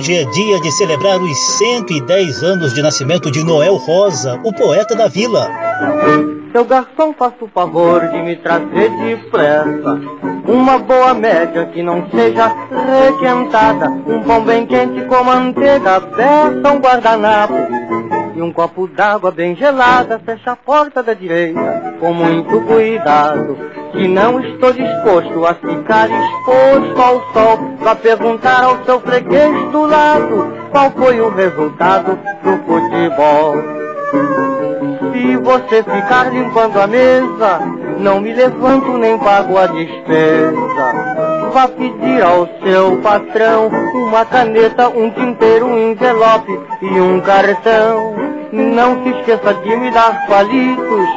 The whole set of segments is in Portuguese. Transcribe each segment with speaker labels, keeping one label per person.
Speaker 1: Hoje é dia de celebrar os 110 anos de nascimento de Noel Rosa, o poeta da vila.
Speaker 2: Seu garçom, faça o favor de me trazer depressa uma boa média que não seja requentada, um pão bem quente com manteiga aberta, um guardanapo e um copo d'água bem gelada. Fecha a porta da direita com muito cuidado, que não estou disposto a ficar exposto ao sol pra perguntar ao seu freguês do lado qual foi o resultado do futebol. Se você ficar limpando a mesa, não me levanto nem pago a despesa. Vá pedir ao seu patrão uma caneta, um tinteiro, um envelope e um cartão. Não se esqueça de me dar palitos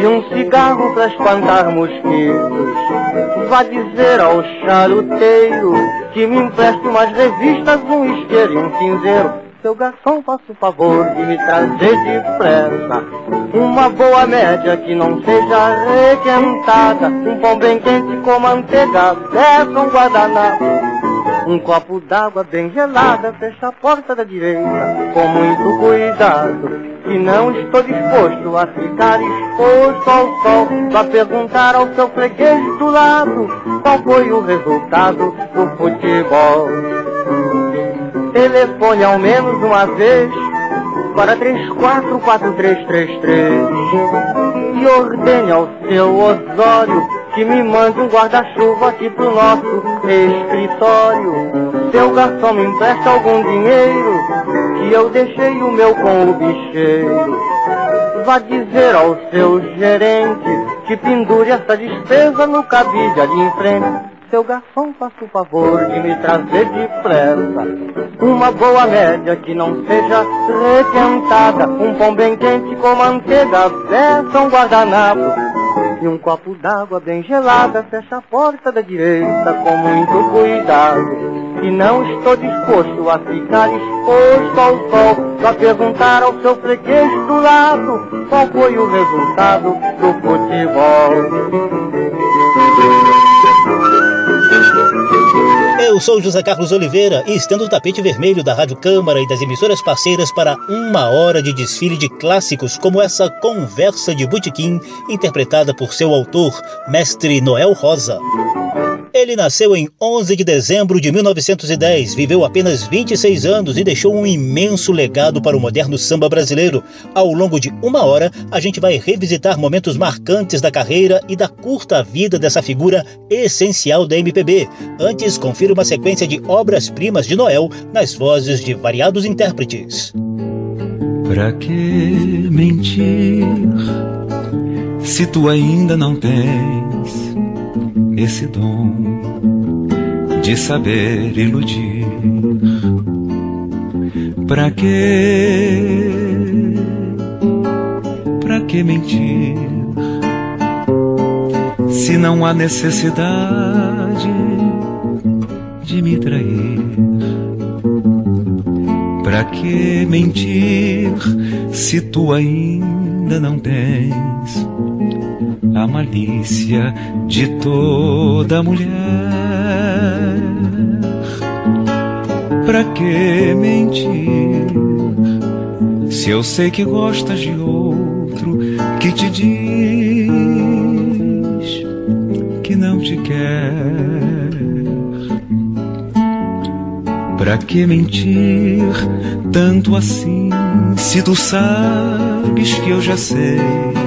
Speaker 2: e um cigarro para espantar mosquitos. Vá dizer ao charuteiro que me empreste umas revistas, um isqueiro e um cinzeiro seu garçom, faça o favor de me trazer depressa Uma boa média que não seja requentada Um pão bem quente com manteiga, peça um guardanapo um copo d'água bem gelada, fecha a porta da direita com muito cuidado. E não estou disposto a ficar exposto ao sol para perguntar ao seu freguês do lado qual foi o resultado do futebol. Telefone ao menos uma vez para 344333 e ordene ao seu Osório que me mande um guarda-chuva aqui pro nosso escritório. Seu garçom me empresta algum dinheiro que eu deixei o meu com o bicheiro. Vá dizer ao seu gerente que pendure essa despesa no cabide ali em frente seu garçom, faça o favor de me trazer depressa Uma boa média que não seja requentada. Um pão bem quente com manteiga, peça um guardanapo E um copo d'água bem gelada. Fecha a porta da direita com muito cuidado e não estou disposto a ficar exposto ao sol. Pra perguntar ao seu freguês do lado Qual foi o resultado do futebol
Speaker 1: Eu sou José Carlos Oliveira e estendo o tapete vermelho da Rádio Câmara e das emissoras parceiras para uma hora de desfile de clássicos como essa Conversa de Butiquim, interpretada por seu autor, mestre Noel Rosa. Ele nasceu em 11 de dezembro de 1910, viveu apenas 26 anos e deixou um imenso legado para o moderno samba brasileiro. Ao longo de uma hora, a gente vai revisitar momentos marcantes da carreira e da curta vida dessa figura essencial da MPB. Antes, confira uma sequência de obras-primas de Noel nas vozes de variados intérpretes.
Speaker 3: Pra que mentir se tu ainda não tens esse dom de saber iludir. Pra que, pra que mentir? Se não há necessidade de me trair. Pra que mentir se tu ainda não tens a malícia de toda mulher. Pra que mentir? Se eu sei que gostas de outro que te diz que não te quer. Pra que mentir tanto assim? Se tu sabes que eu já sei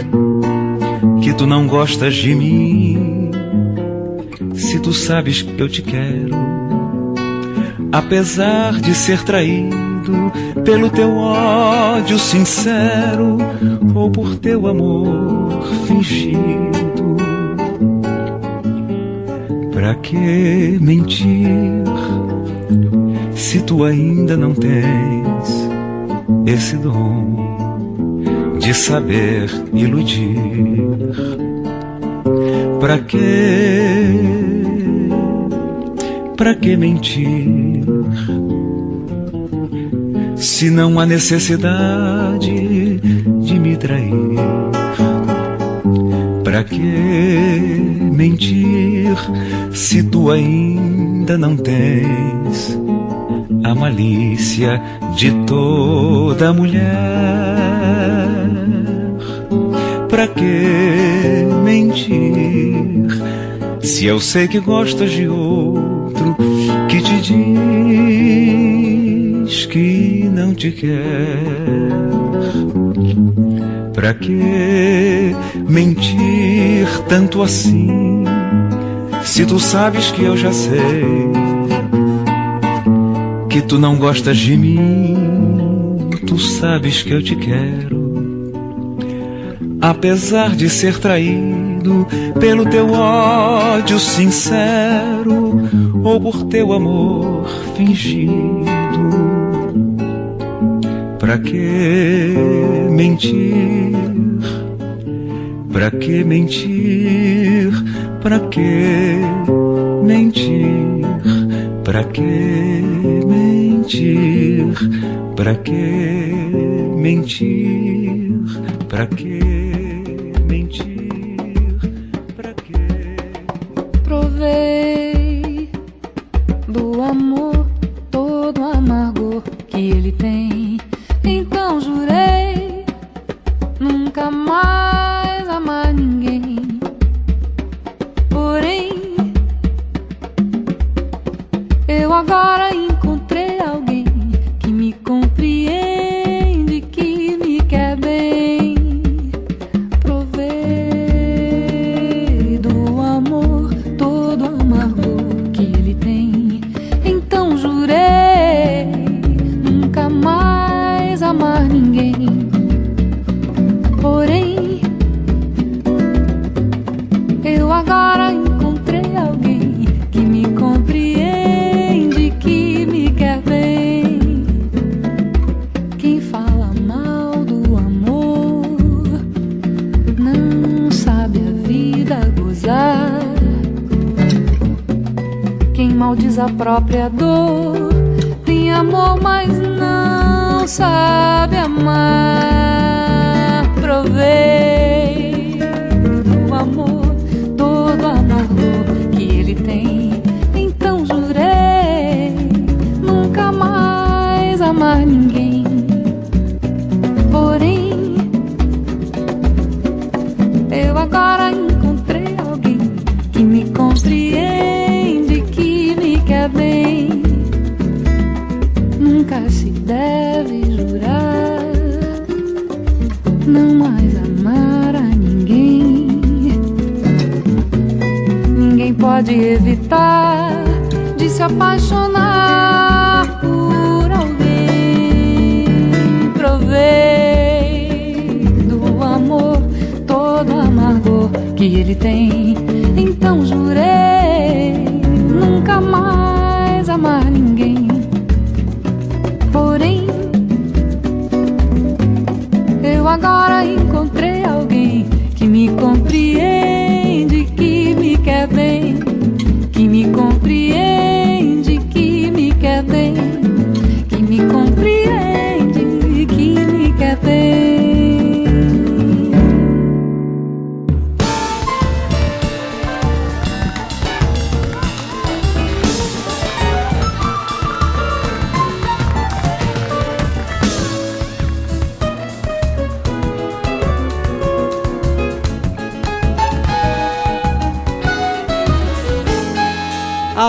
Speaker 3: que tu não gostas de mim. Se tu sabes que eu te quero, apesar de ser traído pelo teu ódio sincero ou por teu amor fingido. Pra que mentir se tu ainda não tens
Speaker 4: esse dom de saber iludir. Pra que, pra que mentir? Se não há necessidade de me trair, pra que mentir se tu ainda não tens a malícia de toda mulher. Pra que mentir? Se eu sei que gostas de outro que te diz que não te quer. Pra que mentir tanto assim? Se tu sabes que eu já sei que tu não gostas de mim, tu sabes que eu te quero. Apesar de ser traído pelo teu ódio sincero ou por teu amor fingido. Pra que mentir? Pra que mentir? Pra que mentir? Pra que mentir? Pra que mentir? Pra que mentir?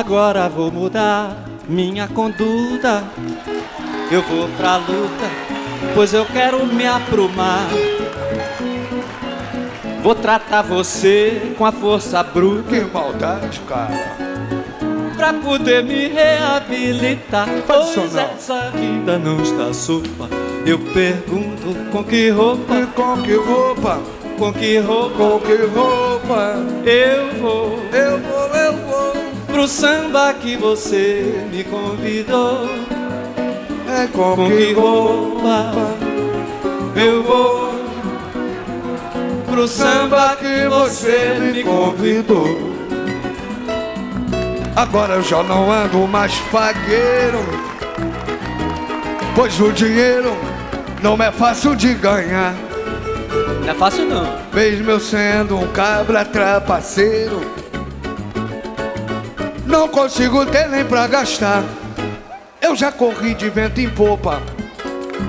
Speaker 5: Agora
Speaker 6: vou mudar minha conduta. Eu vou pra luta, pois eu quero me aprumar. Vou tratar você com a força bruta
Speaker 7: Que maldade, cara.
Speaker 6: pra poder me reabilitar.
Speaker 7: Faz
Speaker 6: Pois essa vida não está sopa. Eu pergunto com que roupa,
Speaker 7: E com que roupa?
Speaker 6: com que roupa
Speaker 7: Com que roupa?
Speaker 6: Eu vou,
Speaker 7: eu vou
Speaker 6: pro samba que você me convidou.
Speaker 7: É com,
Speaker 6: com
Speaker 7: que roupa
Speaker 6: eu vou
Speaker 7: pro samba que você me convidou. Agora eu já não ando mais fagueiro, pois o dinheiro não é fácil de ganhar.
Speaker 6: Não é fácil não.
Speaker 7: Mesmo eu sendo um cabra trapaceiro não consigo ter nem pra gastar. Eu já corri de vento em popa,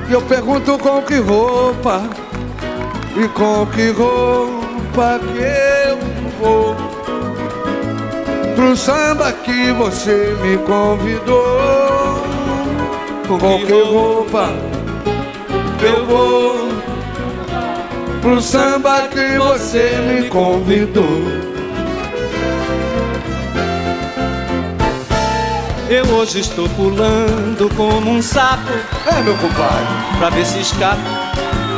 Speaker 7: e eu pergunto com que roupa, e com que roupa que eu vou pro samba que você me convidou. Com que roupa eu vou pro samba que você me convidou.
Speaker 6: Eu hoje estou pulando como um sapo
Speaker 7: É, meu compadre,
Speaker 6: pra ver se escapo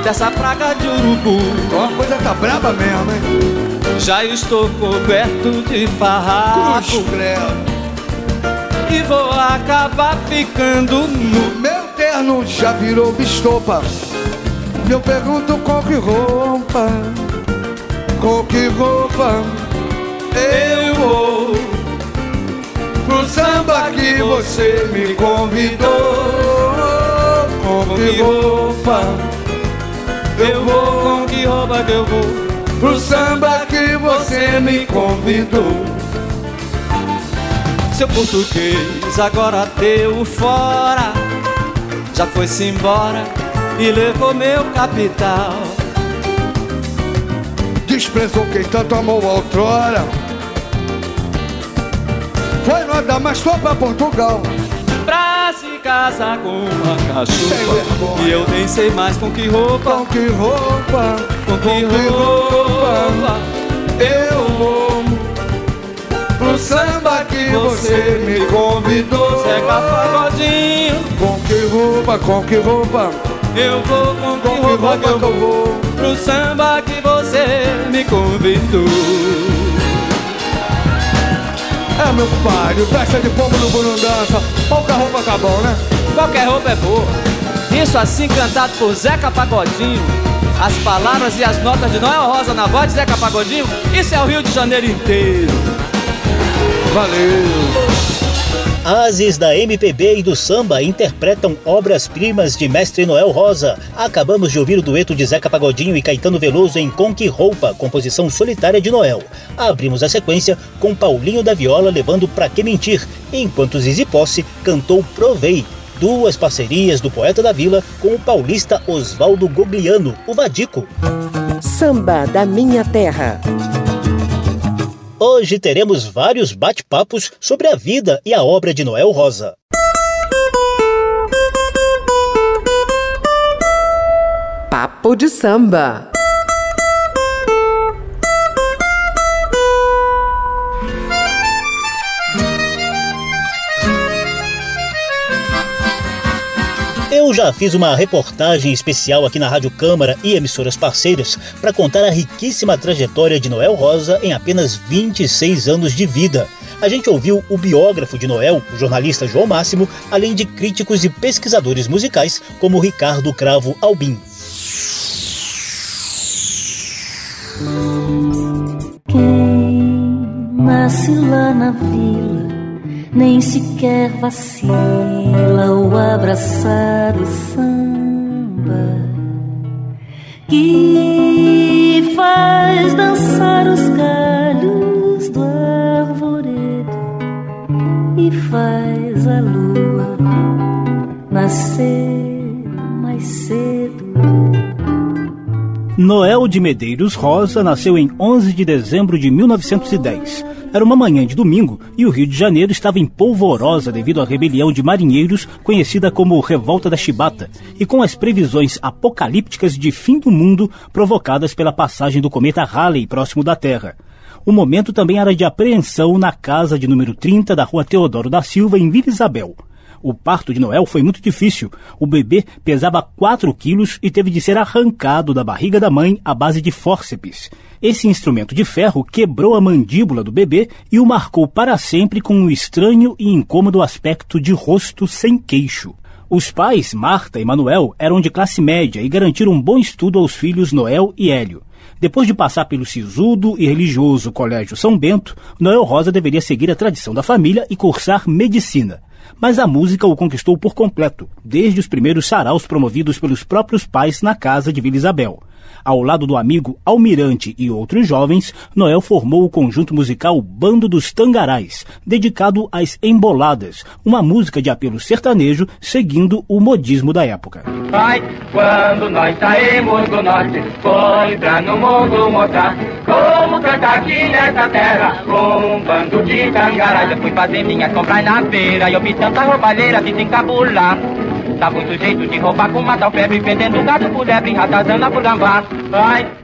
Speaker 6: dessa praga de urubu.
Speaker 7: então a coisa tá braba mesmo, hein?
Speaker 6: Já estou coberto de farrapo e vou acabar ficando nu.
Speaker 7: Meu terno já virou bistopa. E eu pergunto com que roupa, com que roupa eu vou pro samba que você me convidou. Com que roupa
Speaker 6: Eu vou com que roupa que eu vou?
Speaker 7: pro samba que você me convidou.
Speaker 6: Seu português agora deu fora, já foi-se embora e levou meu capital.
Speaker 7: Desprezou quem tanto amou outrora. Foi nada mais só pra Portugal.
Speaker 6: Pra se casar com uma
Speaker 7: vergonha.
Speaker 6: E eu nem sei mais com que roupa
Speaker 7: Com que roupa,
Speaker 6: Com que roupa
Speaker 7: eu vou pro samba que você me convidou.
Speaker 6: Zeca Pagodinho
Speaker 7: Com que roupa, com que roupa,
Speaker 6: Eu vou com
Speaker 7: com
Speaker 6: que
Speaker 7: que
Speaker 6: roupa
Speaker 7: roupa
Speaker 6: que eu
Speaker 7: que
Speaker 6: vou? Pro samba que você me convidou
Speaker 7: É meu compadre, festa de pombo no Burundança. Qualquer roupa tá bom, né?
Speaker 6: Qualquer roupa é boa Isso assim cantado por Zeca Pagodinho As palavras e as notas de Noel Rosa na voz de Zeca Pagodinho Isso é o Rio de Janeiro inteiro
Speaker 7: Valeu.
Speaker 1: Ases da MPB e do samba interpretam obras-primas de Mestre Noel Rosa. Acabamos de ouvir o dueto de Zeca Pagodinho e Caetano Veloso em Com Que Roupa, composição solitária de Noel. Abrimos a sequência com Paulinho da Viola levando Pra Que Mentir, enquanto Zizi Posse cantou Provei. Duas parcerias do Poeta da Vila com o paulista Oswaldo Gogliano, o Vadico.
Speaker 8: Samba da Minha Terra.
Speaker 1: Hoje teremos vários bate-papos sobre a vida e a obra de Noel Rosa.
Speaker 8: Papo de samba.
Speaker 1: Eu já fiz uma reportagem especial aqui na Rádio Câmara e emissoras parceiras para contar a riquíssima trajetória de Noel Rosa em apenas 26 anos de vida. A gente ouviu o biógrafo de Noel, o jornalista João Máximo, além de críticos e pesquisadores musicais como Ricardo Cravo Albim.
Speaker 9: Quem nasce lá na vila nem sequer vacila ao abraçar o samba que faz dançar os galhos do arvoredo e faz a lua nascer mais cedo.
Speaker 10: Noel de Medeiros Rosa nasceu em 11 de dezembro de 1910. Era uma manhã de domingo e o Rio de Janeiro estava em polvorosa devido à rebelião de marinheiros conhecida como Revolta da Chibata e com as previsões apocalípticas de fim do mundo provocadas pela passagem do cometa Halley próximo da Terra. O momento também era de apreensão na casa de número 30 da rua Teodoro da Silva, em Vila Isabel. O parto de Noel foi muito difícil. O bebê pesava 4 quilos e teve de ser arrancado da barriga da mãe à base de fórceps. Esse instrumento de ferro quebrou a mandíbula do bebê e o marcou para sempre com um estranho e incômodo aspecto de rosto sem queixo.
Speaker 1: Os pais, Marta e Manuel, eram de classe média e garantiram um bom estudo aos filhos Noel e Hélio. Depois de passar pelo sisudo e religioso Colégio São Bento, Noel Rosa deveria seguir a tradição da família e cursar medicina. Mas a música o conquistou por completo, desde os primeiros saraus promovidos pelos próprios pais na casa de Vila Isabel. Ao lado do amigo Almirante e outros jovens, Noel formou o conjunto musical Bando dos Tangarais, dedicado às emboladas, uma música de apelo sertanejo seguindo o modismo da época.
Speaker 11: Quando nós saímos do norte, foi pra no mundo mostrar como cantar aqui nessa terra, com um bando de tangarais. Eu fui fazer minhas compras na feira e eu vi tanta roubalheira, vi se encabular. De roubar com matar o febre, vendendo gato por ratazana por gambá.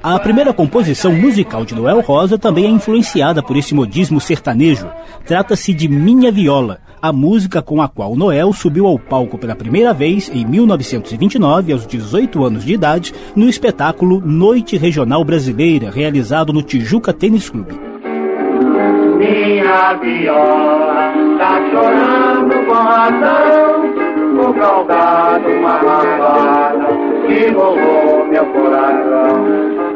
Speaker 1: A primeira composição musical de Noel Rosa também é influenciada por esse modismo sertanejo. Trata-se de Minha Viola, a música com a qual Noel subiu ao palco pela primeira vez em 1929, aos 18 anos de idade, no espetáculo Noite Regional Brasileira, realizado no Tijuca Tênis Clube.
Speaker 11: Minha viola tá chorando com razão por causa de uma lavada que rolou meu coração.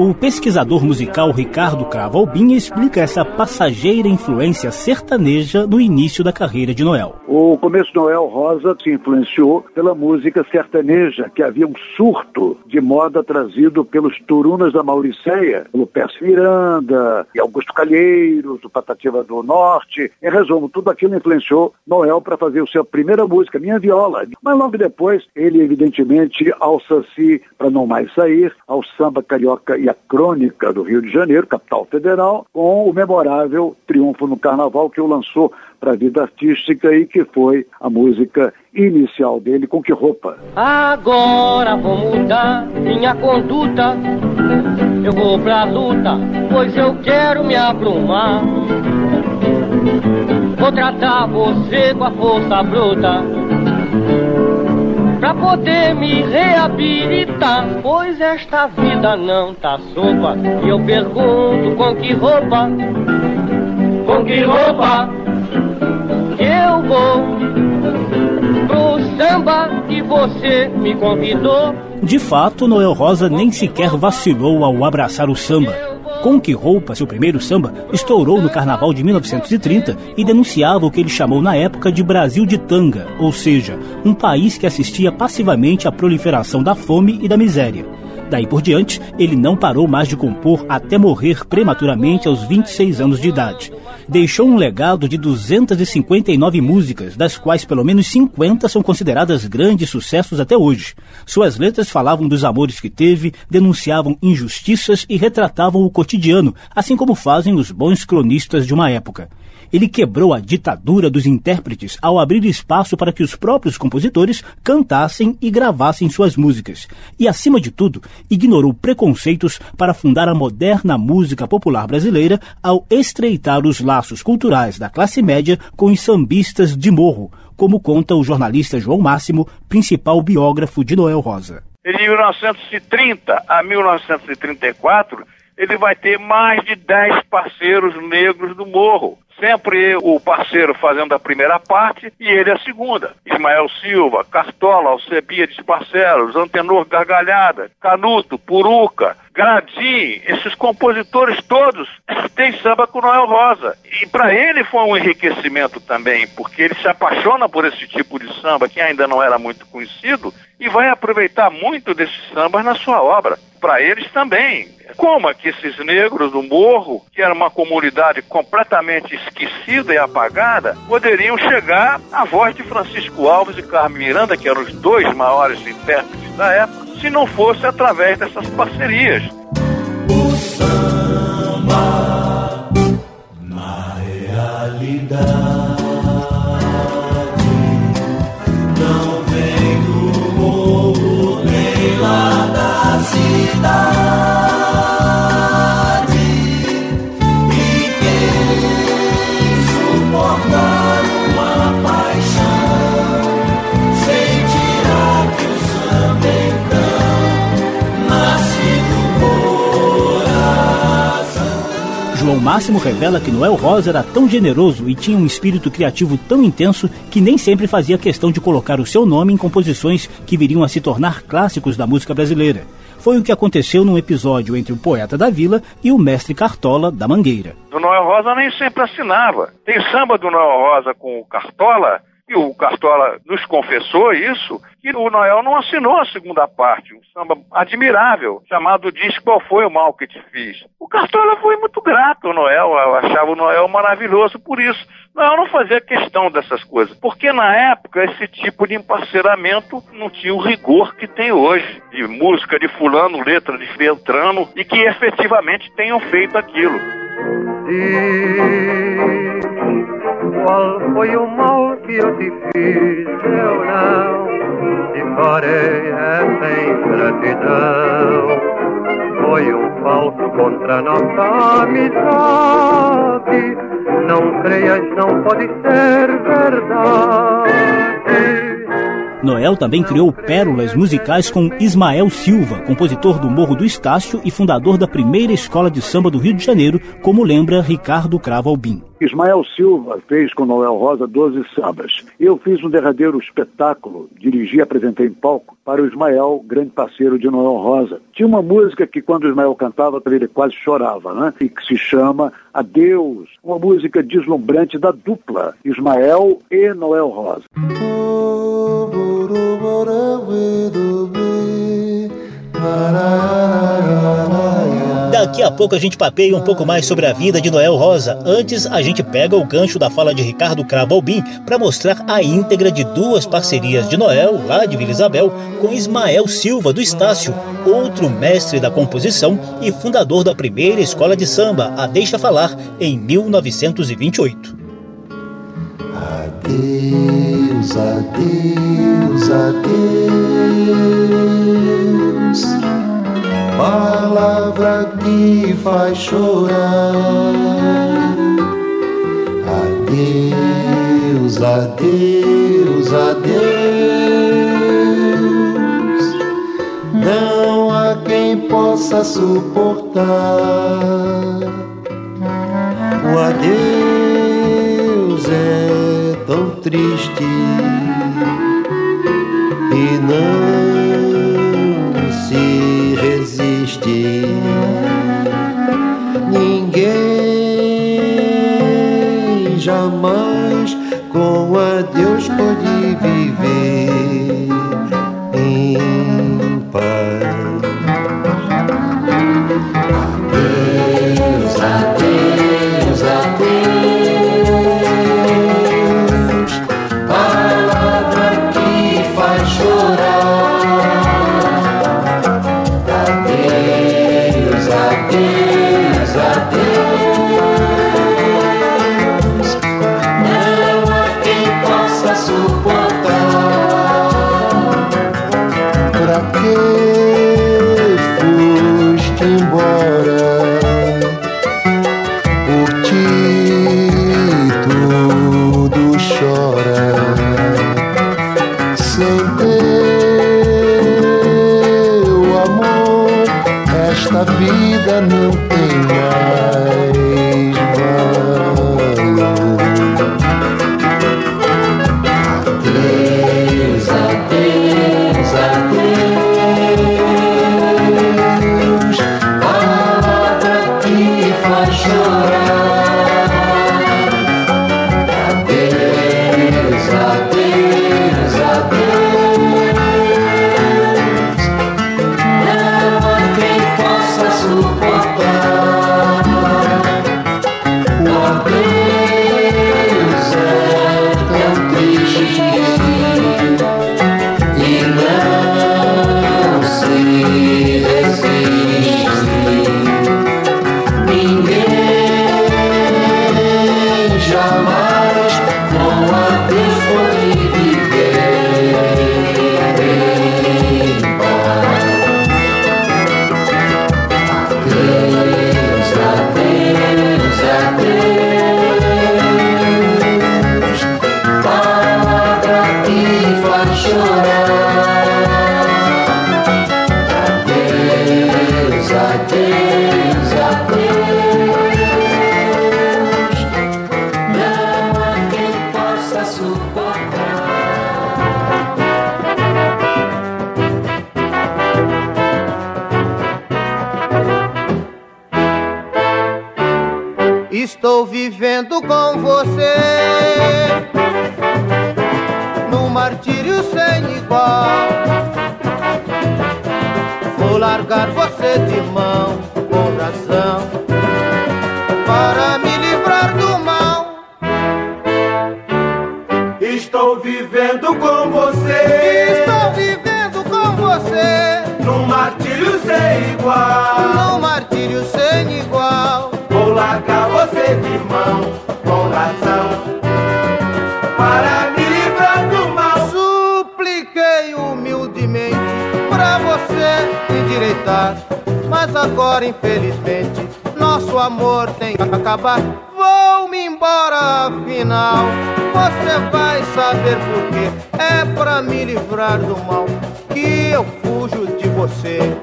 Speaker 1: O pesquisador musical Ricardo Cravo Albin explica essa passageira influência sertaneja no início da carreira de Noel.
Speaker 12: O começo de Noel Rosa se influenciou pela música sertaneja, que havia um surto de moda trazido pelos turunas da Mauricéia, pelo Pércio Miranda e Augusto Calheiros, o Patativa do Norte. Em resumo, tudo aquilo influenciou Noel para fazer a sua primeira música, Minha Viola. Mas logo depois, ele evidentemente alça-se para não mais sair ao samba carioca e a crônica do Rio de Janeiro, capital federal, com o memorável Triunfo no Carnaval que o lançou para a vida artística e que foi a música inicial dele, Com Que Roupa?
Speaker 11: Agora vou mudar minha conduta. Eu vou pra luta, pois eu quero me aplumar. Vou tratar você com a força bruta pra poder me reabilitar. Pois esta vida não tá sopa. E eu pergunto com que roupa, com que roupa eu vou pro samba que você me convidou.
Speaker 1: De fato, Noel Rosa nem sequer vacilou ao abraçar o samba. Com que roupa, seu primeiro samba, estourou no carnaval de 1930 e denunciava o que ele chamou na época de Brasil de tanga, ou seja, um país que assistia passivamente à proliferação da fome e da miséria. Daí por diante, ele não parou mais de compor até morrer prematuramente aos 26 anos de idade. Deixou um legado de 259 músicas, das quais pelo menos 50 são consideradas grandes sucessos até hoje. Suas letras falavam dos amores que teve, denunciavam injustiças e retratavam o cotidiano, assim como fazem os bons cronistas de uma época. Ele quebrou a ditadura dos intérpretes ao abrir espaço para que os próprios compositores cantassem e gravassem suas músicas. E, acima de tudo, ignorou preconceitos para fundar a moderna música popular brasileira ao estreitar os laços culturais da classe média com os sambistas de morro, como conta o jornalista João Máximo, principal biógrafo de Noel Rosa.
Speaker 13: De 1930 a 1934, ele vai ter mais de 10 parceiros negros do morro. Sempre o parceiro fazendo a primeira parte e ele a segunda. Ismael Silva, Cartola, Alcebiades Barcelos, Antenor Gargalhada, Canuto, Puruca, Gradim, esses compositores todos têm samba com Noel Rosa. E para ele foi um enriquecimento também, porque ele se apaixona por esse tipo de samba que ainda não era muito conhecido e vai aproveitar muito desses sambas na sua obra. Para eles também. Como que esses negros do morro, que era uma comunidade completamente esquecida e apagada, poderiam chegar à voz de Francisco Alves e Carmen Miranda, que eram os dois maiores intérpretes da época, se não fosse através dessas parcerias.
Speaker 14: O samba, na realidade. Não vem do nem lá da cidade.
Speaker 1: Máximo revela que Noel Rosa era tão generoso e tinha um espírito criativo tão intenso que nem sempre fazia questão de colocar o seu nome em composições que viriam a se tornar clássicos da música brasileira. Foi o que aconteceu num episódio entre o poeta da vila e o mestre Cartola da Mangueira.
Speaker 13: O Noel Rosa nem sempre assinava. Tem samba do Noel Rosa com o Cartola e o Cartola nos confessou isso, que o Noel não assinou a segunda parte, um samba admirável, chamado Diz Qual Foi o Mal Que Te Fiz. O Cartola foi muito grato ao Noel, achava o Noel maravilhoso por isso. Noel não fazia questão dessas coisas, porque na época esse tipo de emparceramento não tinha o rigor que tem hoje, de música de fulano, letra de Beltrano, e que efetivamente tenham feito aquilo.
Speaker 15: Qual foi o mal que eu te fiz? Eu não te farei essa ingratidão. Foi um falso contra nossa amizade. Não creias, não pode ser verdade.
Speaker 1: Noel também criou pérolas musicais com Ismael Silva, compositor do Morro do Estácio e fundador da primeira escola de samba do Rio de Janeiro, como lembra Ricardo Cravo Albim.
Speaker 12: Ismael Silva fez com Noel Rosa 12 sambas. Eu fiz um derradeiro espetáculo, dirigi e apresentei em palco para o Ismael, grande parceiro de Noel Rosa. Tinha uma música que quando o Ismael cantava, ele quase chorava, né? E que se chama Adeus, uma música deslumbrante da dupla Ismael e Noel Rosa.
Speaker 16: Daqui a pouco a gente papeia um pouco mais sobre a vida de Noel Rosa. Antes, a gente pega o gancho da fala de Ricardo Cravo Albim para mostrar a íntegra de duas parcerias de Noel, lá de Vila Isabel, com Ismael Silva do Estácio, outro mestre da composição e fundador da primeira escola de samba, a Deixa Falar, em 1928.
Speaker 17: Adeus, adeus, adeus. Palavra que faz chorar. Adeus, adeus, adeus. Não há quem possa suportar o adeus é tão triste e não jamais com adeus pode viver em paz. Não
Speaker 18: Estou vivendo com você.
Speaker 14: Estou vivendo com você num martírio sem igual.
Speaker 18: num martírio sem igual.
Speaker 14: Vou largar você de mão com razão para me livrar do mal.
Speaker 18: Supliquei humildemente pra você endireitar, mas agora infelizmente nosso amor tem que acabar. Afinal, você vai saber por quê. É pra me livrar do mal que eu fujo de você.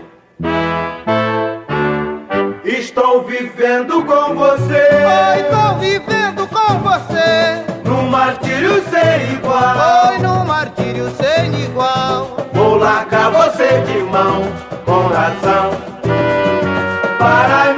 Speaker 14: Estou vivendo com você.
Speaker 18: Oi, tô vivendo com você.
Speaker 14: Num martírio sem igual.
Speaker 18: Oi, num martírio sem igual.
Speaker 14: Vou largar você de mão com razão para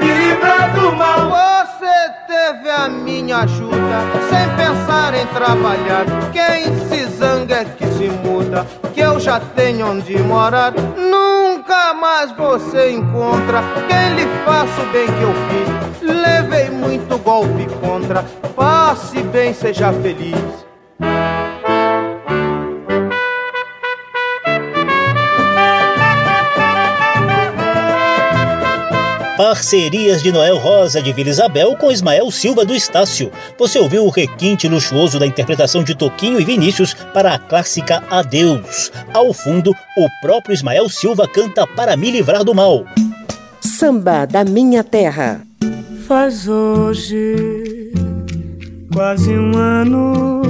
Speaker 18: a minha ajuda sem pensar em trabalhar. Quem se zanga é que se muda, que eu já tenho onde morar. Nunca mais você encontra quem lhe faça o bem que eu fiz. Levei muito golpe contra, passe bem, seja feliz.
Speaker 1: Parcerias de Noel Rosa de Vila Isabel com Ismael Silva do Estácio. Você ouviu o requinte luxuoso da interpretação de Toquinho e Vinícius para a clássica Adeus. Ao fundo, o próprio Ismael Silva canta Para Me Livrar do Mal.
Speaker 8: Samba da Minha Terra.
Speaker 19: Faz hoje quase um ano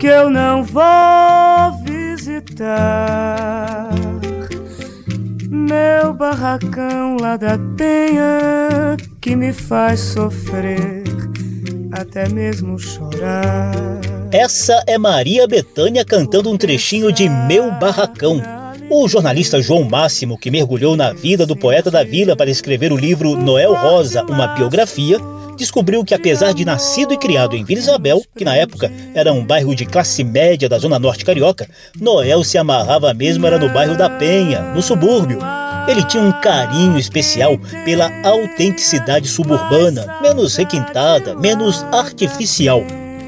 Speaker 19: que eu não vou visitar barracão lá da penha que me faz sofrer, até mesmo chorar.
Speaker 1: Essa é Maria Bethânia cantando um trechinho de Meu Barracão. O jornalista João Máximo, que mergulhou na vida do poeta da vila para escrever o livro Noel Rosa, uma biografia, descobriu que apesar de nascido e criado em Vila Isabel, que na época era um bairro de classe média da zona norte carioca, Noel se amarrava mesmo era no bairro da Penha, no subúrbio. Ele tinha um carinho especial pela autenticidade suburbana, menos requintada, menos artificial.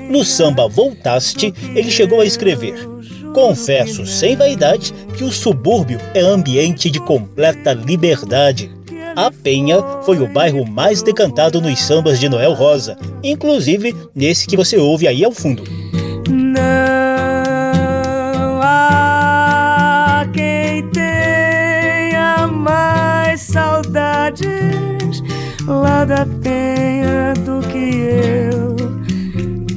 Speaker 1: No samba Voltaste, ele chegou a escrever: Confesso sem vaidade que o subúrbio é ambiente de completa liberdade. A Penha foi o bairro mais decantado nos sambas de Noel Rosa, inclusive nesse que você ouve aí ao fundo.
Speaker 19: Não lá da penha do que eu.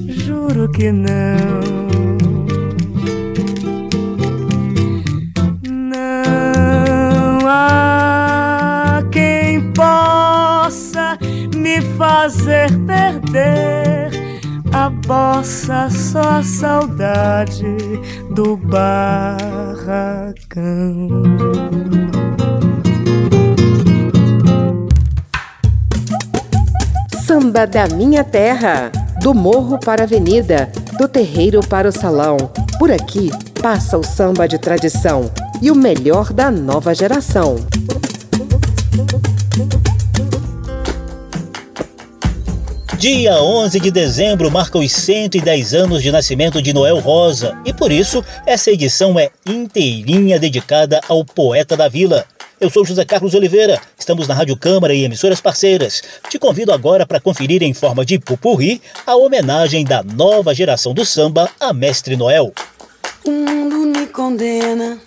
Speaker 19: Juro que não. Não há quem possa me fazer perder a bossa, só a saudade do barracão.
Speaker 8: Samba da Minha Terra. Do morro para a avenida, do terreiro para o salão. Por aqui passa o samba de tradição e o melhor da nova geração.
Speaker 1: Dia 11 de dezembro marca os 110 anos de nascimento de Noel Rosa e por isso essa edição é inteirinha dedicada ao poeta da vila. Eu sou José Carlos Oliveira, estamos na Rádio Câmara e emissoras parceiras. Te convido agora para conferir em forma de pupurri a homenagem da nova geração do samba a Mestre Noel.
Speaker 20: O mundo me condena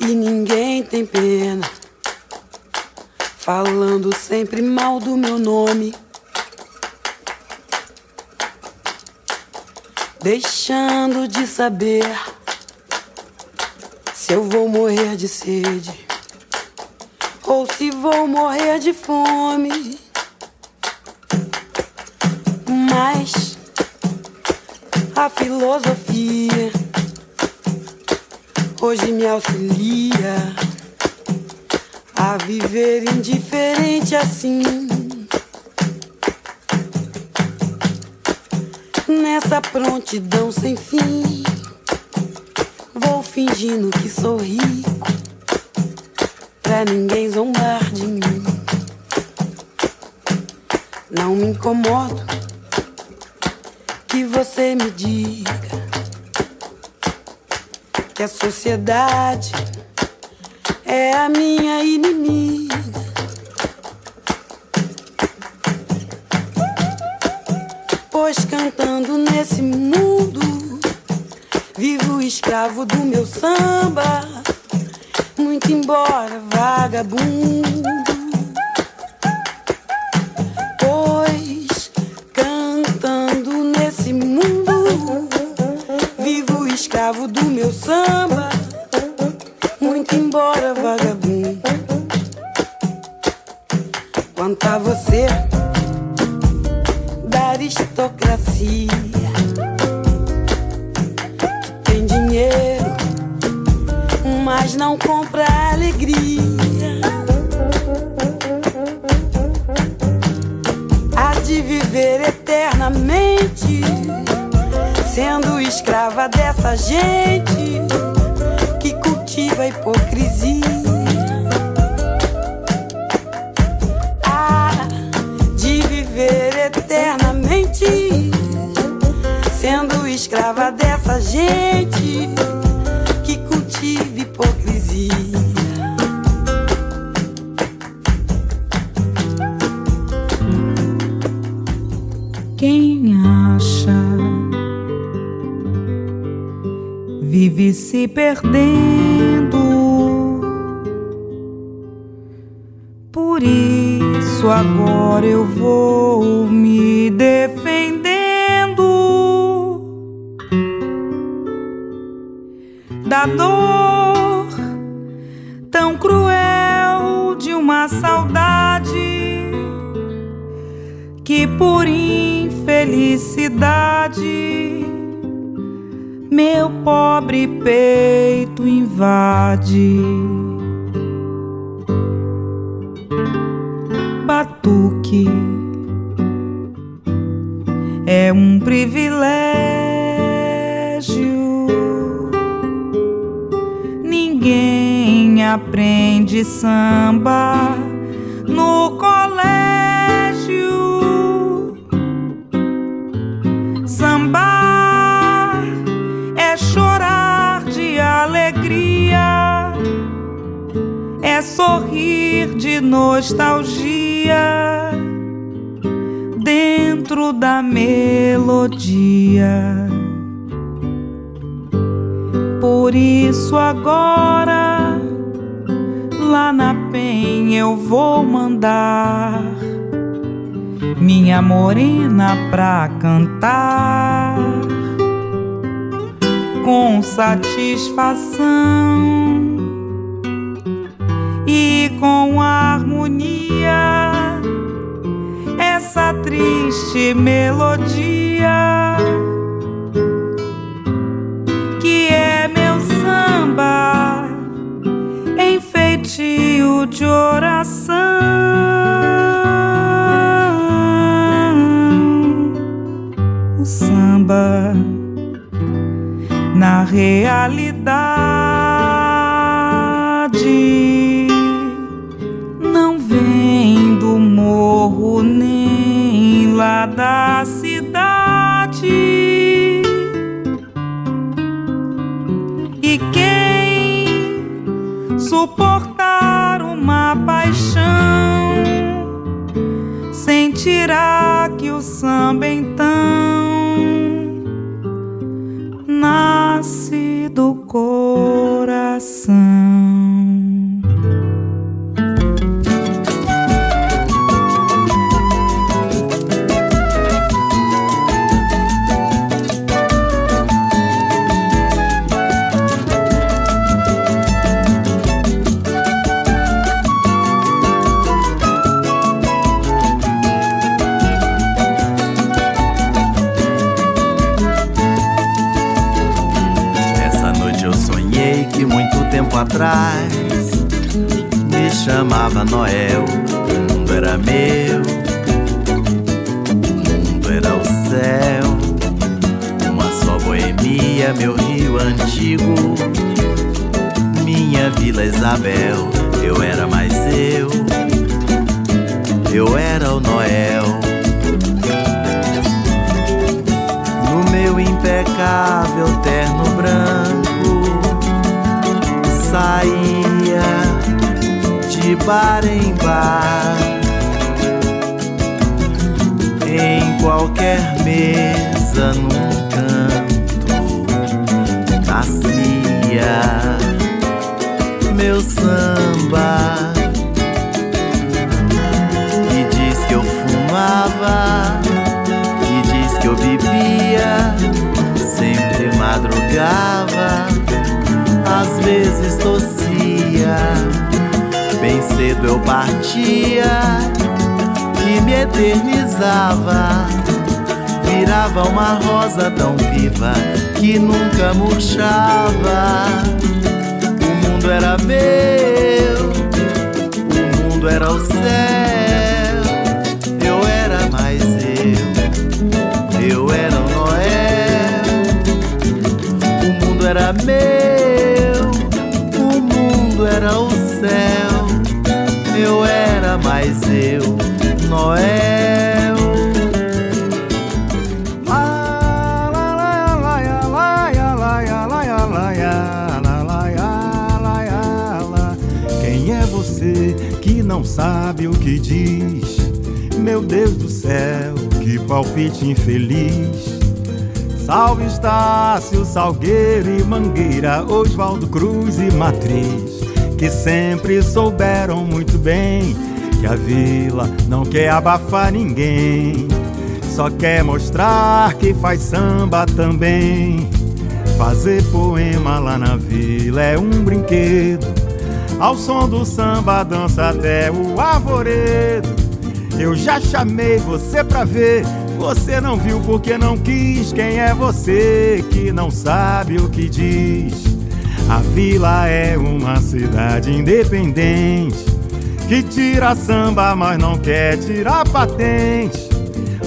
Speaker 20: e ninguém tem pena. Falando sempre mal do meu nome. Deixando de saber se eu vou morrer de sede ou se vou morrer de fome. Mas a filosofia hoje me auxilia a viver indiferente assim. Nessa prontidão sem fim. Fingindo que sou rico, pra ninguém zombar de mim. Não me incomodo que você me diga que a sociedade é a minha inimiga. Pois cantando nesse mundo, escravo do meu samba, muito embora vagabundo.
Speaker 21: É um privilégio. Ninguém aprende samba no colégio. Sambar é chorar de alegria, é sorrir de nostalgia dentro da melodia. Por isso agora lá na penha eu vou mandar minha morena pra cantar com satisfação e com harmonia essa triste melodia que é meu samba em feitio de oração. O samba na realidade da cidade. E quem suportar uma paixão sentirá que o samba então nasce do coração.
Speaker 3: O mundo Meu
Speaker 22: Deus do céu, que palpite infeliz. Salve Estácio, Salgueiro e Mangueira, Oswaldo Cruz e Matriz, que sempre souberam muito bem que a vila não quer abafar ninguém, só quer mostrar que faz samba também. Fazer poema lá na vila é um brinquedo, ao som do samba dança até o arvoredo. Eu já chamei você pra ver, você não viu porque não quis. Quem é você que não sabe o que diz? A vila é uma cidade independente que tira samba, mas não quer tirar patente.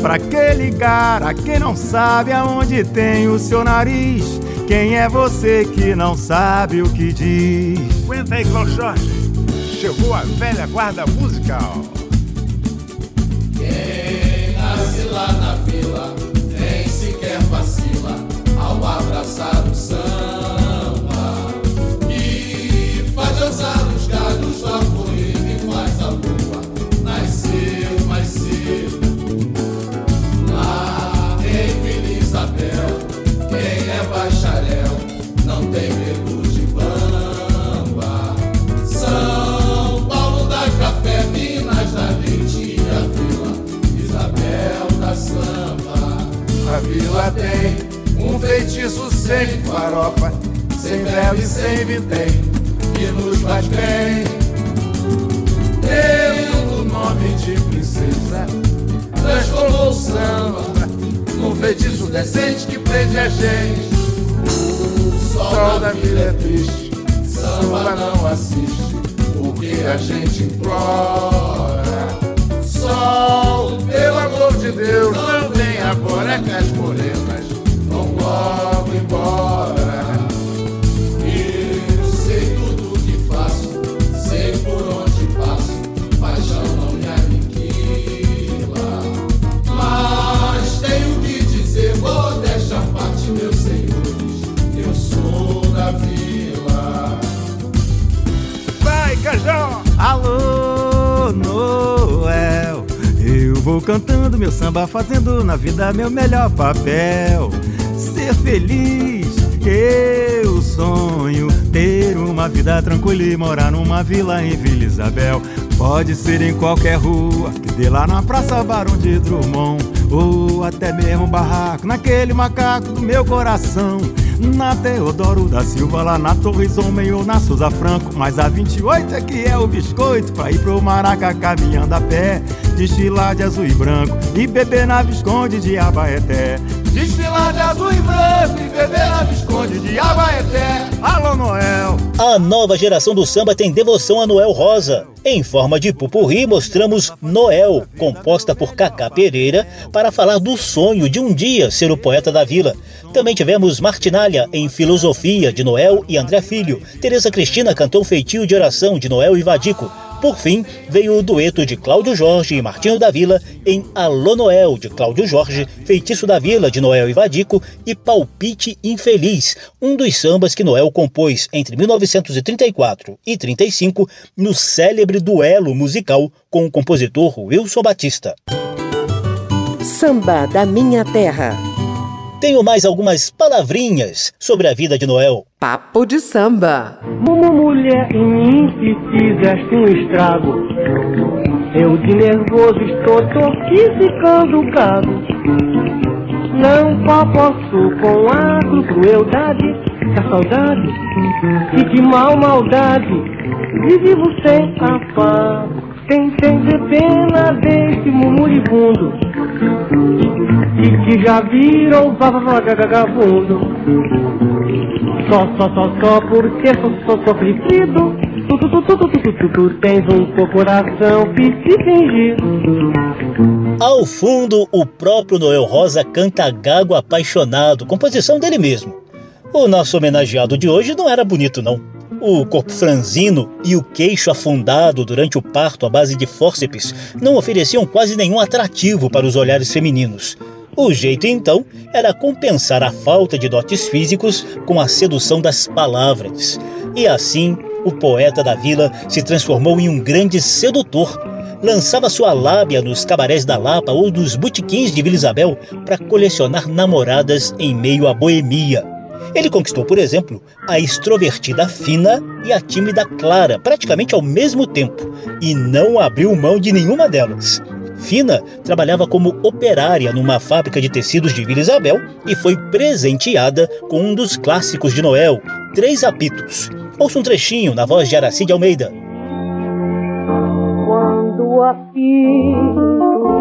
Speaker 22: Pra que ligar a quem não sabe aonde tem o seu nariz? Quem é você que não sabe o que diz?
Speaker 23: Aguenta aí, Cláudio Jorge. Chegou a velha guarda musical.
Speaker 24: Abraçar o samba e faz dançar os galhos do arvoredo e faz a lua nascer mais cedo. Lá em Vila Isabel, quem é bacharel não tem medo de bamba. São Paulo da Café, Minas da Lentilha, Vila Isabel da Samba.
Speaker 14: A vila tem feitiço sem farofa, sem vela e sem vintém, que nos faz bem. Tendo o nome de princesa, transformou o samba num feitiço decente que prende a gente. O sol da vila é triste, samba não assiste, porque a gente implora. Sol, pelo amor de Deus, não vem agora que as morenas logo embora.
Speaker 24: Eu sei tudo o que faço, sei por onde passo, paixão não me aniquila. Mas tenho que dizer, modéstia à parte, meus senhores, eu sou da vila.
Speaker 23: Vai, Cajão!
Speaker 22: Alô, Noel. Eu vou cantando meu samba, fazendo na vida meu melhor papel. Ser feliz, eu sonho. Ter uma vida tranquila e morar numa vila em Vila Isabel. Pode ser em qualquer rua, que dê lá na Praça Barão de Drummond. Ou até mesmo barraco, naquele macaco do meu coração. Na Teodoro da Silva, lá na Torres Homem ou na Souza Franco. Mas a 28 é que é o biscoito pra ir pro Maraca caminhando a pé. desfilar de azul e branco e beber na Visconde de Abaeté.
Speaker 24: Desfilar de azul e branco e beber na Visconde de Abaeté.
Speaker 22: Alô, Noel!
Speaker 1: A nova geração do samba tem devoção a Noel Rosa. Em forma de pupurri, mostramos Noel, composta por Cacá Pereira, para falar do sonho de um dia ser o poeta da vila. Também tivemos Martinalha em Filosofia, de Noel e André Filho. Tereza Cristina cantou Feitio de Oração, de Noel e Vadico. Por fim, veio o dueto de Cláudio Jorge e Martinho da Vila em Alô Noel, de Cláudio Jorge, Feitiço da Vila, de Noel e Vadico e Palpite Infeliz, um dos sambas que Noel compôs entre 1934 e 35 no célebre duelo musical com o compositor Wilson Batista.
Speaker 8: Samba da Minha Terra.
Speaker 1: Tenho mais algumas palavrinhas sobre a vida de Noel.
Speaker 8: Papo de samba.
Speaker 25: Uma mulher em mim se fizeste um estrago. Eu de nervoso estou, tô aqui ficando gago. Não posso com a crueldade da saudade e de mal maldade. E vivo sem afago. Tentei ter pena desse murmuribundo E que já virou vagabundo Só, só, só, só porque sou, sou sofrido Tu, tu, tu, tu, tu, tu, tu, tu tens um coração fingido
Speaker 1: Ao fundo, o próprio Noel Rosa canta Gago Apaixonado, composição dele mesmo. O nosso homenageado de hoje não era bonito, não. O corpo franzino e o queixo afundado durante o parto à base de fórceps não ofereciam quase nenhum atrativo para os olhares femininos. O jeito então era compensar a falta de dotes físicos com a sedução das palavras. E assim, o poeta da vila se transformou em um grande sedutor. Lançava sua lábia nos cabarés da Lapa ou dos botiquins de Vila Isabel para colecionar namoradas em meio à boemia. Ele conquistou, por exemplo, a extrovertida Fina e a tímida Clara praticamente ao mesmo tempo e não abriu mão de nenhuma delas. Fina trabalhava como operária numa fábrica de tecidos de Vila Isabel e foi presenteada com um dos clássicos de Noel, Três Apitos. Ouça um trechinho na voz de Aracide Almeida.
Speaker 2: Quando apito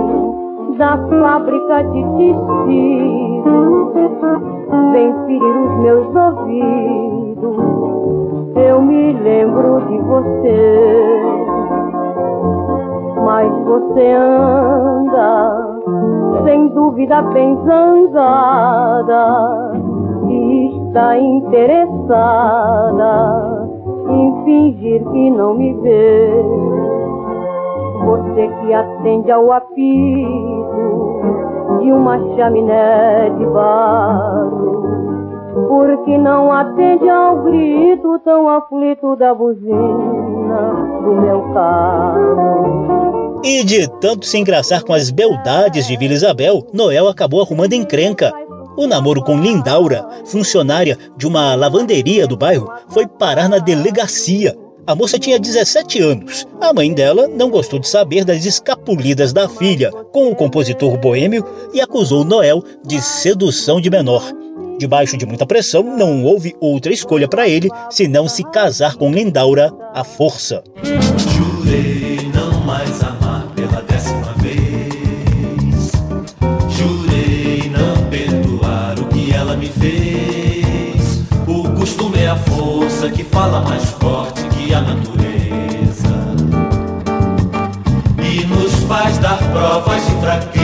Speaker 2: da fábrica de tecidos vem ferir os meus ouvidos, eu me lembro de você. Mas você anda, sem dúvida, bem zangada e está interessada em fingir que não me vê. Você que atende ao apito de uma chaminé de barro, porque não atende ao grito tão aflito da buzina do meu carro.
Speaker 1: E de tanto se engraçar com as beldades de Vila Isabel, Noel acabou arrumando encrenca. O namoro com Lindaura, funcionária de uma lavanderia do bairro, foi parar na delegacia. A moça tinha 17 anos. A mãe dela não gostou de saber das escapulidas da filha com o compositor boêmio e acusou Noel de sedução de menor. Debaixo de muita pressão, não houve outra escolha para ele senão se casar com Lindaura à força.
Speaker 14: Jurei não mais amar pela décima vez. Jurei não perdoar o que ela me fez. O costume é a força que fala mais de fraqueza.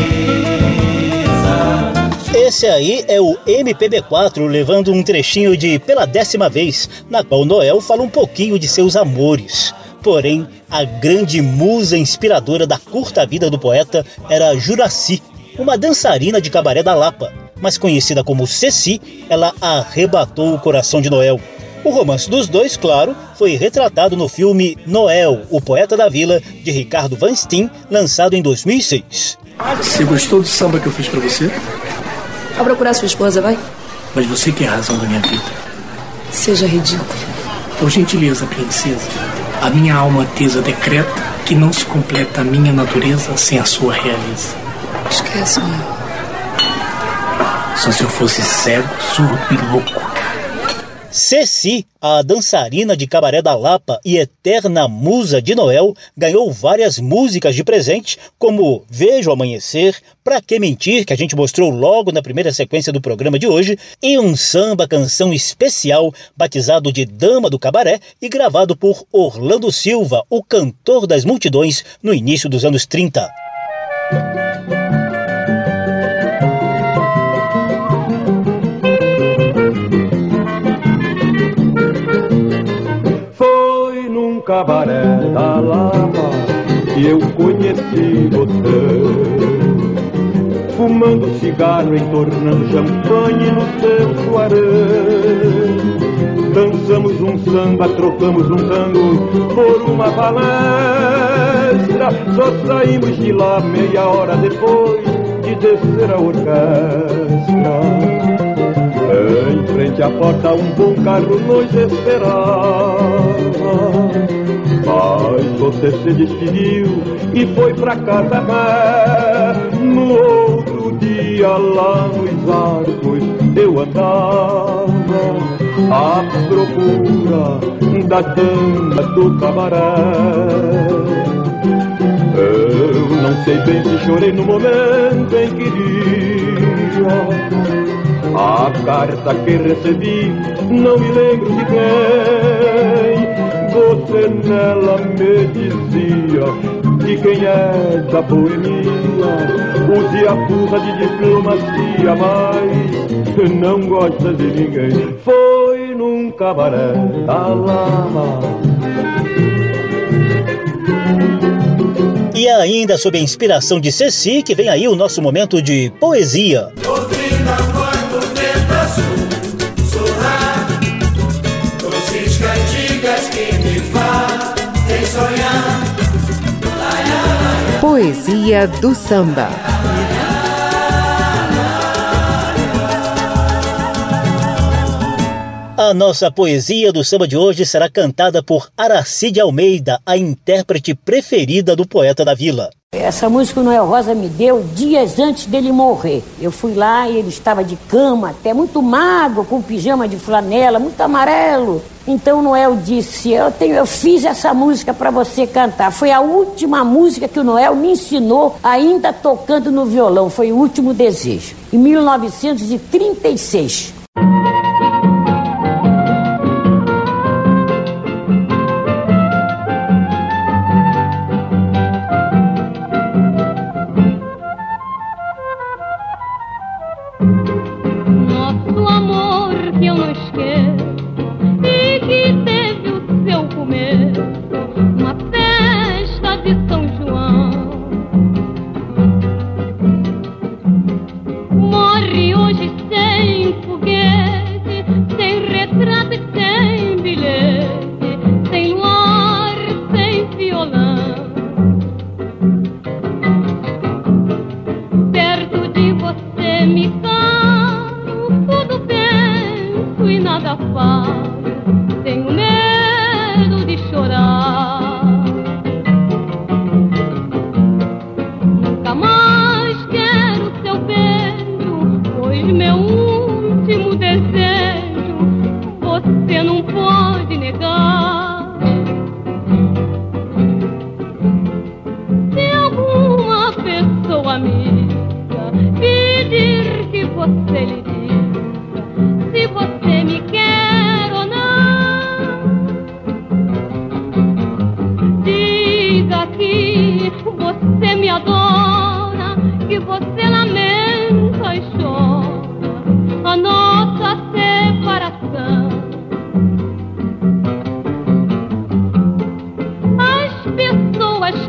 Speaker 1: Esse aí é o MPB4 levando um trechinho de Pela Décima Vez, na qual Noel fala um pouquinho de seus amores. Porém, a grande musa inspiradora da curta vida do poeta era Juraci, uma dançarina de cabaré da Lapa. Mas conhecida como Ceci, ela arrebatou o coração de Noel. O romance dos dois, claro, foi retratado no filme Noel, o Poeta da Vila, de Ricardo Van Steen, lançado em 2006.
Speaker 26: Você gostou do samba que eu fiz pra você?
Speaker 27: Vai procurar sua esposa, vai?
Speaker 26: Mas você que é a razão da minha vida.
Speaker 27: Seja ridículo.
Speaker 26: Por gentileza, princesa, a minha alma tesa decreta que não se completa a minha natureza sem a sua realeza.
Speaker 27: Esquece, meu.
Speaker 26: Só se eu fosse cego, surdo e louco.
Speaker 1: Ceci, a dançarina de cabaré da Lapa e eterna musa de Noel, ganhou várias músicas de presente, como Vejo Amanhecer, Pra Que Mentir, que a gente mostrou logo na primeira sequência do programa de hoje, e um samba canção especial batizado de Dama do Cabaré e gravado por Orlando Silva, o cantor das multidões, no início dos anos 30.
Speaker 28: Cabaré da Lapa que eu conheci você. Fumando cigarro, entornando champanhe no seu soaré. Dançamos um samba, trocamos um tango por uma palestra. Só saímos de lá meia hora depois de descer a orquestra. Em frente à porta um bom carro nos esperava. Mas você se despediu e foi pra casa No outro dia lá nos arcos eu andava À procura da dama do cabaré. Eu não sei bem se chorei no momento em que dia a carta que recebi, não me lembro de quem. Você nela me dizia que quem é da boemia use a burra de diplomacia, mas não gosta de ninguém. Foi num cabaré da lama.
Speaker 1: E ainda sob a inspiração de Ceci, que vem aí o nosso momento de poesia.
Speaker 8: Poesia do Samba.
Speaker 1: A nossa poesia do samba de hoje será cantada por Aracide Almeida, a intérprete preferida do poeta da vila.
Speaker 29: Essa música o Noel Rosa me deu dias antes dele morrer. Eu fui lá e ele estava de cama, até muito magro, com pijama de flanela, muito amarelo. Então Noel disse: Eu, tenho, eu fiz essa música para você cantar. Foi a última música que o Noel me ensinou, ainda tocando no violão. Foi o último desejo. Em 1936.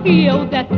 Speaker 1: Para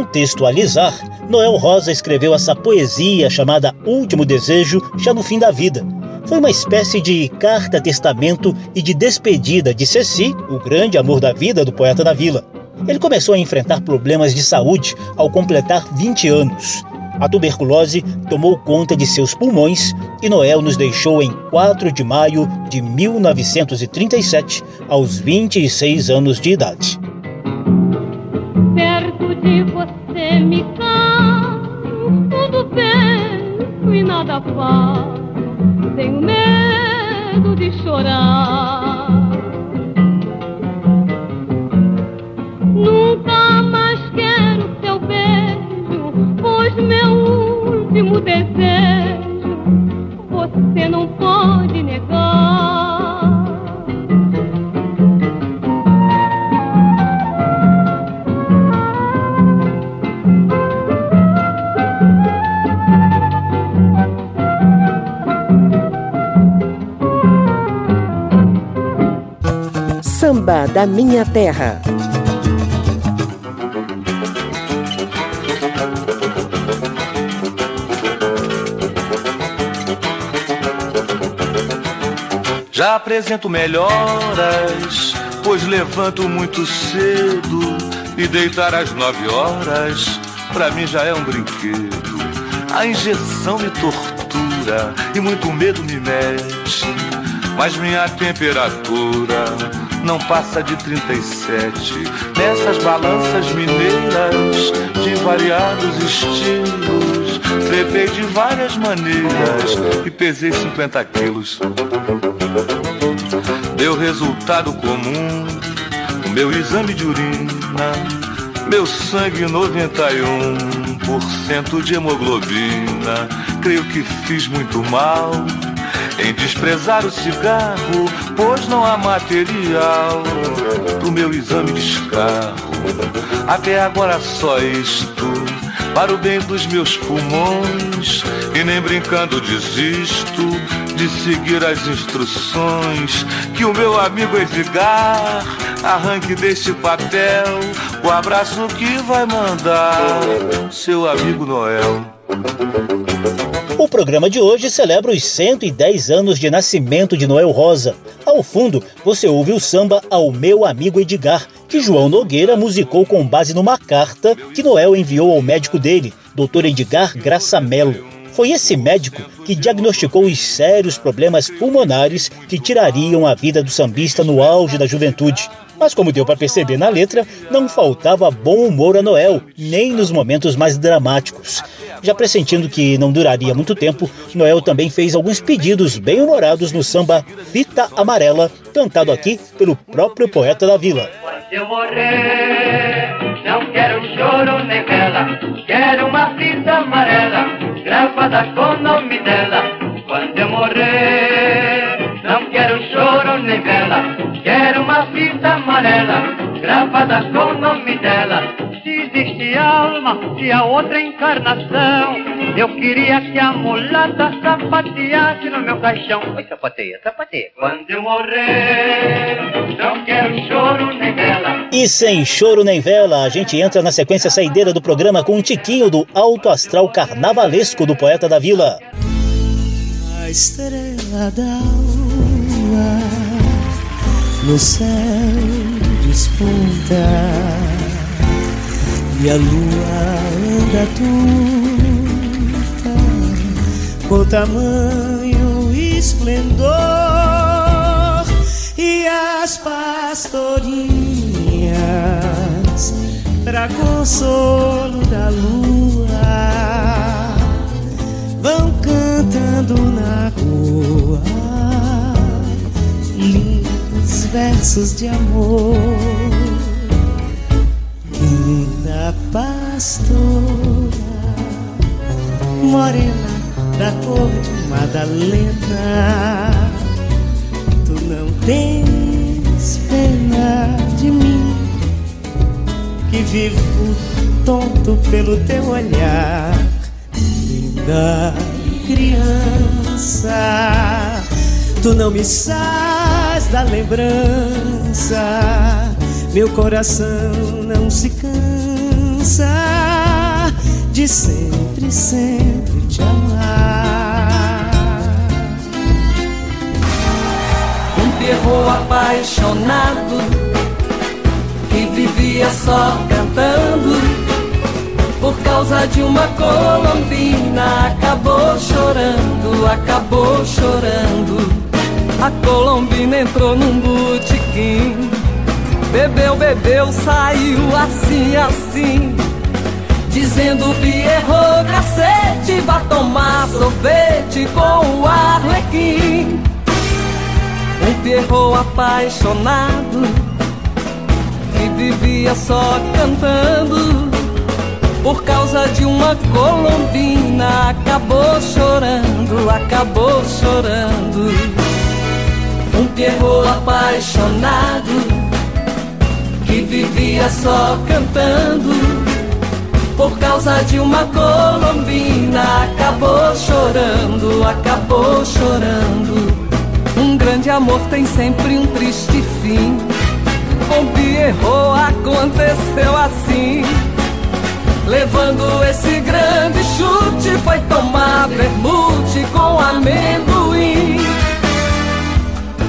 Speaker 1: contextualizar, Noel Rosa escreveu essa poesia chamada Último Desejo já no fim da vida. Foi uma espécie de carta-testamento e de despedida de Ceci, o grande amor da vida do poeta da vila. Ele começou a enfrentar problemas de saúde ao completar 20 anos. A tuberculose tomou conta de seus pulmões e Noel nos deixou em 4 de maio de 1937, aos 26 anos de idade.
Speaker 30: Nada faço. Tenho medo de chorar. Nunca mais quero seu beijo, pois meu último desejo você não pode negar.
Speaker 8: Da Minha Terra.
Speaker 3: Já apresento melhoras, pois levanto muito cedo e deitar às nove horas, pra mim já é um brinquedo. A injeção me tortura e muito medo me mexe, mas minha temperatura não passa de 37. Nessas balanças mineiras de variados estilos, trepei de várias maneiras e pesei 50 quilos. Deu resultado comum o meu exame de urina, meu sangue 91% de hemoglobina. Creio que fiz muito mal em desprezar o cigarro, pois não há material pro meu exame de escarro. Até agora só isto, para o bem dos meus pulmões, e nem brincando desisto de seguir as instruções que o meu amigo Edgar arranque deste papel o abraço que vai mandar seu amigo Noel.
Speaker 1: O programa de hoje celebra os 110 anos de nascimento de Noel Rosa. Ao fundo, você ouve o samba Ao Meu Amigo Edgar, que João Nogueira musicou com base numa carta que Noel enviou ao médico dele, Dr. Edgar Graça Mello. Foi esse médico que diagnosticou os sérios problemas pulmonares que tirariam a vida do sambista no auge da juventude. Mas como deu para perceber na letra, não faltava bom humor a Noel, nem nos momentos mais dramáticos. Já pressentindo que não duraria muito tempo, Noel também fez alguns pedidos bem humorados no samba Fita Amarela, cantado aqui pelo próprio poeta da vila.
Speaker 11: Quero uma fita amarela, gravada com o nome dela. Quando eu morrer, não quero choro nem vela, quero uma fita amarela, gravada com o nome dela. Existe alma, se há outra encarnação, eu queria que a mulata sapateasse no meu caixão. Oi, sapateia, sapateia. Quando eu morrer, não quero choro nem vela.
Speaker 1: E sem choro nem vela, a gente entra na sequência saideira do programa com um tiquinho do alto astral carnavalesco do poeta da vila.
Speaker 19: A estrela d'alva no céu desponta e a lua anda turva com tamanho esplendor e as pastorinhas para consolo da lua vão cantando na rua lindos versos de amor. Linda pastora, morena da cor de Madalena, tu não tens pena de mim, que vivo tonto pelo teu olhar linda criança, tu não me sais da lembrança, meu coração não se cansa de sempre, sempre te amar.
Speaker 31: Um perro apaixonado que vivia só cantando. Por causa de uma colombina, acabou chorando, acabou chorando. A colombina entrou num botequim. Bebeu, bebeu, saiu assim, assim. Dizendo Pierrot, cacete, vá tomar sorvete com o arlequim. Um Pierrot apaixonado que vivia só cantando. Por causa de uma colombina, acabou chorando, acabou chorando. Um Pierrot apaixonado que vivia só cantando. Por causa de uma colombina, acabou chorando, acabou chorando. Um grande amor tem sempre um triste fim. Com Pierrot aconteceu assim. Levando esse grande chute, foi tomar vermute com amendoim.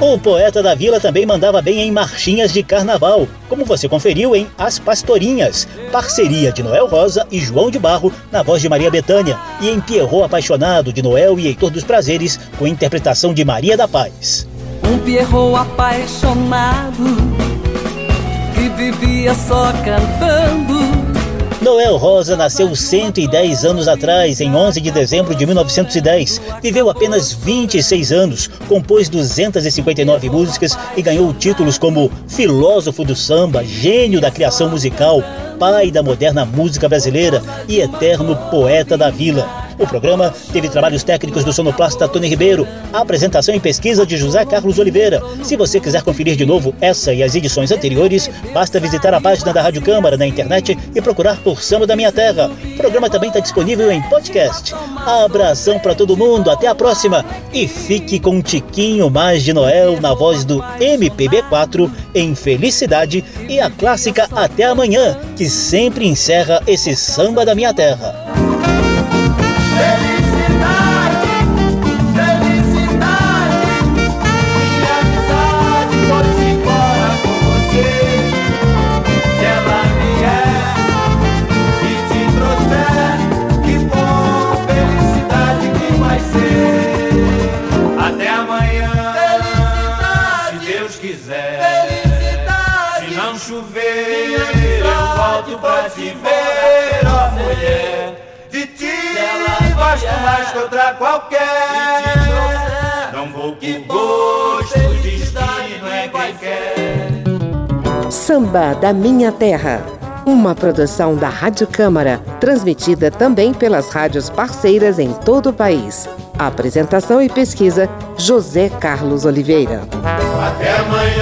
Speaker 1: O poeta da vila também mandava bem em marchinhas de carnaval, como você conferiu em As Pastorinhas, parceria de Noel Rosa e João de Barro, na voz de Maria Bethânia, e em Pierrot Apaixonado, de Noel e Heitor dos Prazeres, com interpretação de Maria da Paz.
Speaker 31: Um Pierrot apaixonado, que vivia só cantando
Speaker 1: Noel Rosa nasceu 110 anos atrás, em 11 de dezembro de 1910. Viveu apenas 26 anos, compôs 259 músicas e ganhou títulos como filósofo do samba, gênio da criação musical, pai da moderna música brasileira e eterno poeta da vila. O programa teve trabalhos técnicos do sonoplasta Tony Ribeiro, apresentação e pesquisa de José Carlos Oliveira. Se você quiser conferir de novo essa e as edições anteriores, basta visitar a página da Rádio Câmara na internet e procurar por Samba da Minha Terra. O programa também está disponível em podcast. Abração para todo mundo, até a próxima e fique com um tiquinho mais de Noel na voz do MPB4 em Felicidade e a clássica Até Amanhã, que sempre encerra esse Samba da Minha Terra.
Speaker 32: Mais que outra qualquer. Não vou que gosto, destino é quem quer.
Speaker 8: Samba da Minha Terra. Uma produção da Rádio Câmara, transmitida também pelas rádios parceiras em todo o país. Apresentação e pesquisa: José Carlos Oliveira.
Speaker 32: Até amanhã.